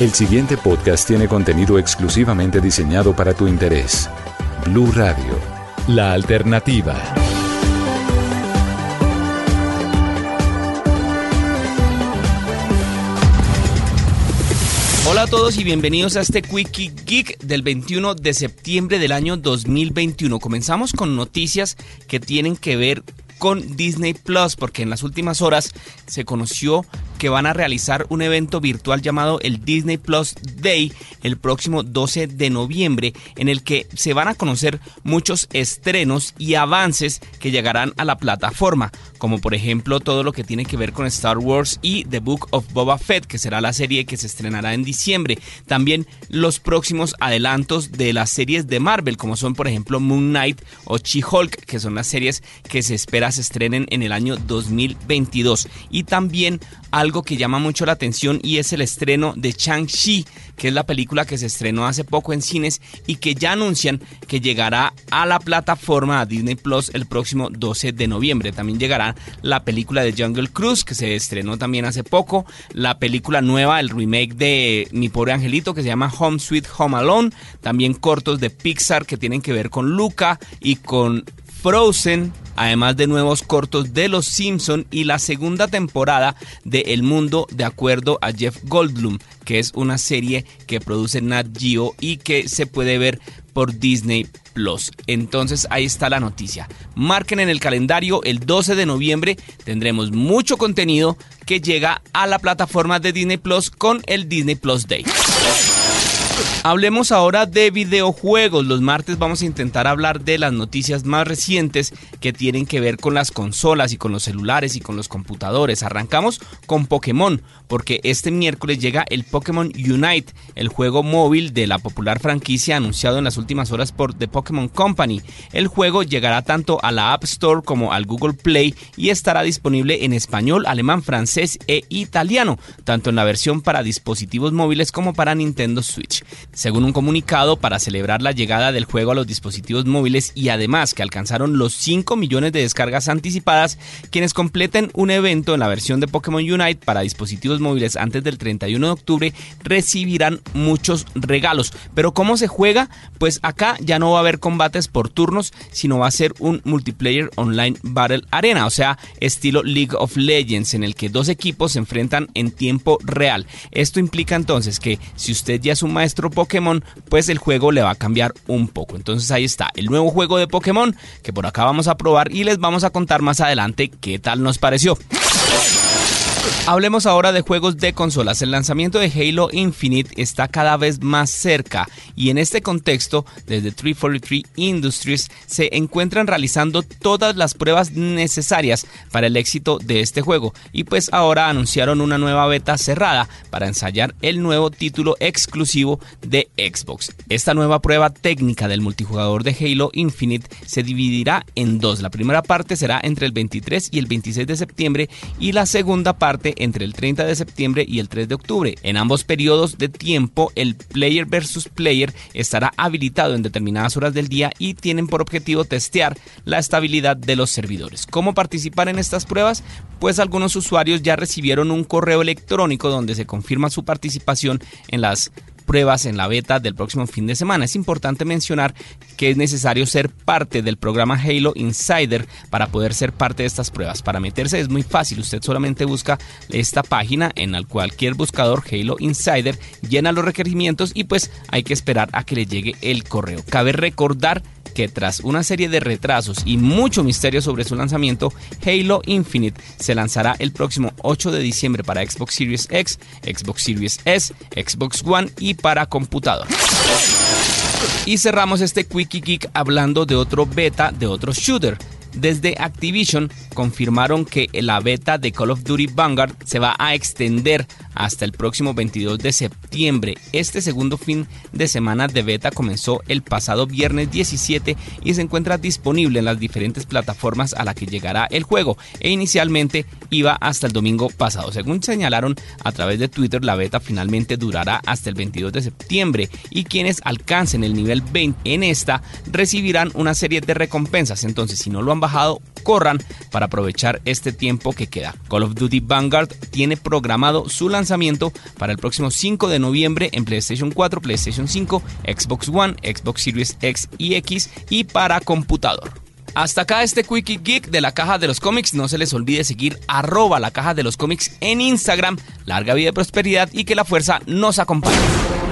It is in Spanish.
El siguiente podcast tiene contenido exclusivamente diseñado para tu interés. Blue Radio, la alternativa. Hola a todos y bienvenidos a este Quickie Geek del 21 de septiembre del año 2021. Comenzamos con noticias que tienen que ver con Disney Plus, porque en las últimas horas se conoció que van a realizar un evento virtual llamado el Disney Plus Day el próximo 12 de noviembre, en el que se van a conocer muchos estrenos y avances que llegarán a la plataforma, como por ejemplo todo lo que tiene que ver con Star Wars y The Book of Boba Fett, que será la serie que se estrenará en diciembre. También los próximos adelantos de las series de Marvel, como son por ejemplo Moon Knight o She-Hulk, que son las series que se espera se estrenen en el año 2022. Y también algo que llama mucho la atención y es el estreno de Chang-Chi, que es la película que se estrenó hace poco en cines y que ya anuncian que llegará a la plataforma Disney Plus el próximo 12 de noviembre. También llegará la película de Jungle Cruise, que se estrenó también hace poco, la película nueva, el remake de Mi pobre angelito, que se llama Home Sweet Home Alone, también cortos de Pixar que tienen que ver con Luca y con Frozen, además de nuevos cortos de Los Simpson y la segunda temporada de El Mundo de acuerdo a Jeff Goldblum, que es una serie que produce Nat Geo y que se puede ver por Disney Plus. Entonces ahí está la noticia. Marquen en el calendario el 12 de noviembre tendremos mucho contenido que llega a la plataforma de Disney Plus con el Disney Plus Day. Hablemos ahora de videojuegos. Los martes vamos a intentar hablar de las noticias más recientes que tienen que ver con las consolas y con los celulares y con los computadores. Arrancamos con Pokémon, porque este miércoles llega el Pokémon Unite, el juego móvil de la popular franquicia anunciado en las últimas horas por The Pokémon Company. El juego llegará tanto a la App Store como al Google Play y estará disponible en español, alemán, francés e italiano, tanto en la versión para dispositivos móviles como para Nintendo Switch. Según un comunicado, para celebrar la llegada del juego a los dispositivos móviles y además que alcanzaron los 5 millones de descargas anticipadas, quienes completen un evento en la versión de Pokémon Unite para dispositivos móviles antes del 31 de octubre recibirán muchos regalos. Pero ¿cómo se juega? Pues acá ya no va a haber combates por turnos, sino va a ser un multiplayer online Battle Arena, o sea, estilo League of Legends, en el que dos equipos se enfrentan en tiempo real. Esto implica entonces que si usted ya es un maestro Pokémon, pues el juego le va a cambiar un poco. Entonces ahí está, el nuevo juego de Pokémon que por acá vamos a probar y les vamos a contar más adelante qué tal nos pareció. Hablemos ahora de juegos de consolas. El lanzamiento de Halo Infinite está cada vez más cerca y en este contexto, desde 343 Industries se encuentran realizando todas las pruebas necesarias para el éxito de este juego y pues ahora anunciaron una nueva beta cerrada para ensayar el nuevo título exclusivo de Xbox. Esta nueva prueba técnica del multijugador de Halo Infinite se dividirá en dos. La primera parte será entre el 23 y el 26 de septiembre y la segunda parte entre el 30 de septiembre y el 3 de octubre. En ambos periodos de tiempo, el player versus player estará habilitado en determinadas horas del día y tienen por objetivo testear la estabilidad de los servidores. ¿Cómo participar en estas pruebas? Pues algunos usuarios ya recibieron un correo electrónico donde se confirma su participación en las pruebas en la beta del próximo fin de semana. Es importante mencionar que es necesario ser parte del programa Halo Insider para poder ser parte de estas pruebas. Para meterse es muy fácil, usted solamente busca esta página en cualquier buscador Halo Insider, llena los requerimientos y pues hay que esperar a que le llegue el correo. Cabe recordar que tras una serie de retrasos y mucho misterio sobre su lanzamiento, Halo Infinite se lanzará el próximo 8 de diciembre para Xbox Series X, Xbox Series S, Xbox One y para computador. Y cerramos este Quickie Geek hablando de otro beta de otro shooter. Desde Activision confirmaron que la beta de Call of Duty Vanguard se va a extender hasta el próximo 22 de septiembre. Este segundo fin de semana de beta comenzó el pasado viernes 17 y se encuentra disponible en las diferentes plataformas a la que llegará el juego e inicialmente iba hasta el domingo pasado. Según señalaron a través de Twitter, la beta finalmente durará hasta el 22 de septiembre y quienes alcancen el nivel 20 en esta recibirán una serie de recompensas. Entonces, si no lo han bajado, corran para aprovechar este tiempo que queda. Call of Duty Vanguard tiene programado su lanzamiento para el próximo 5 de noviembre en PlayStation 4, PlayStation 5, Xbox One, Xbox Series X y X y para computador. Hasta acá este Quickie Geek de la Caja de los Cómics. No se les olvide seguir arroba la Caja de los Cómics en Instagram. Larga vida y prosperidad y que la fuerza nos acompañe.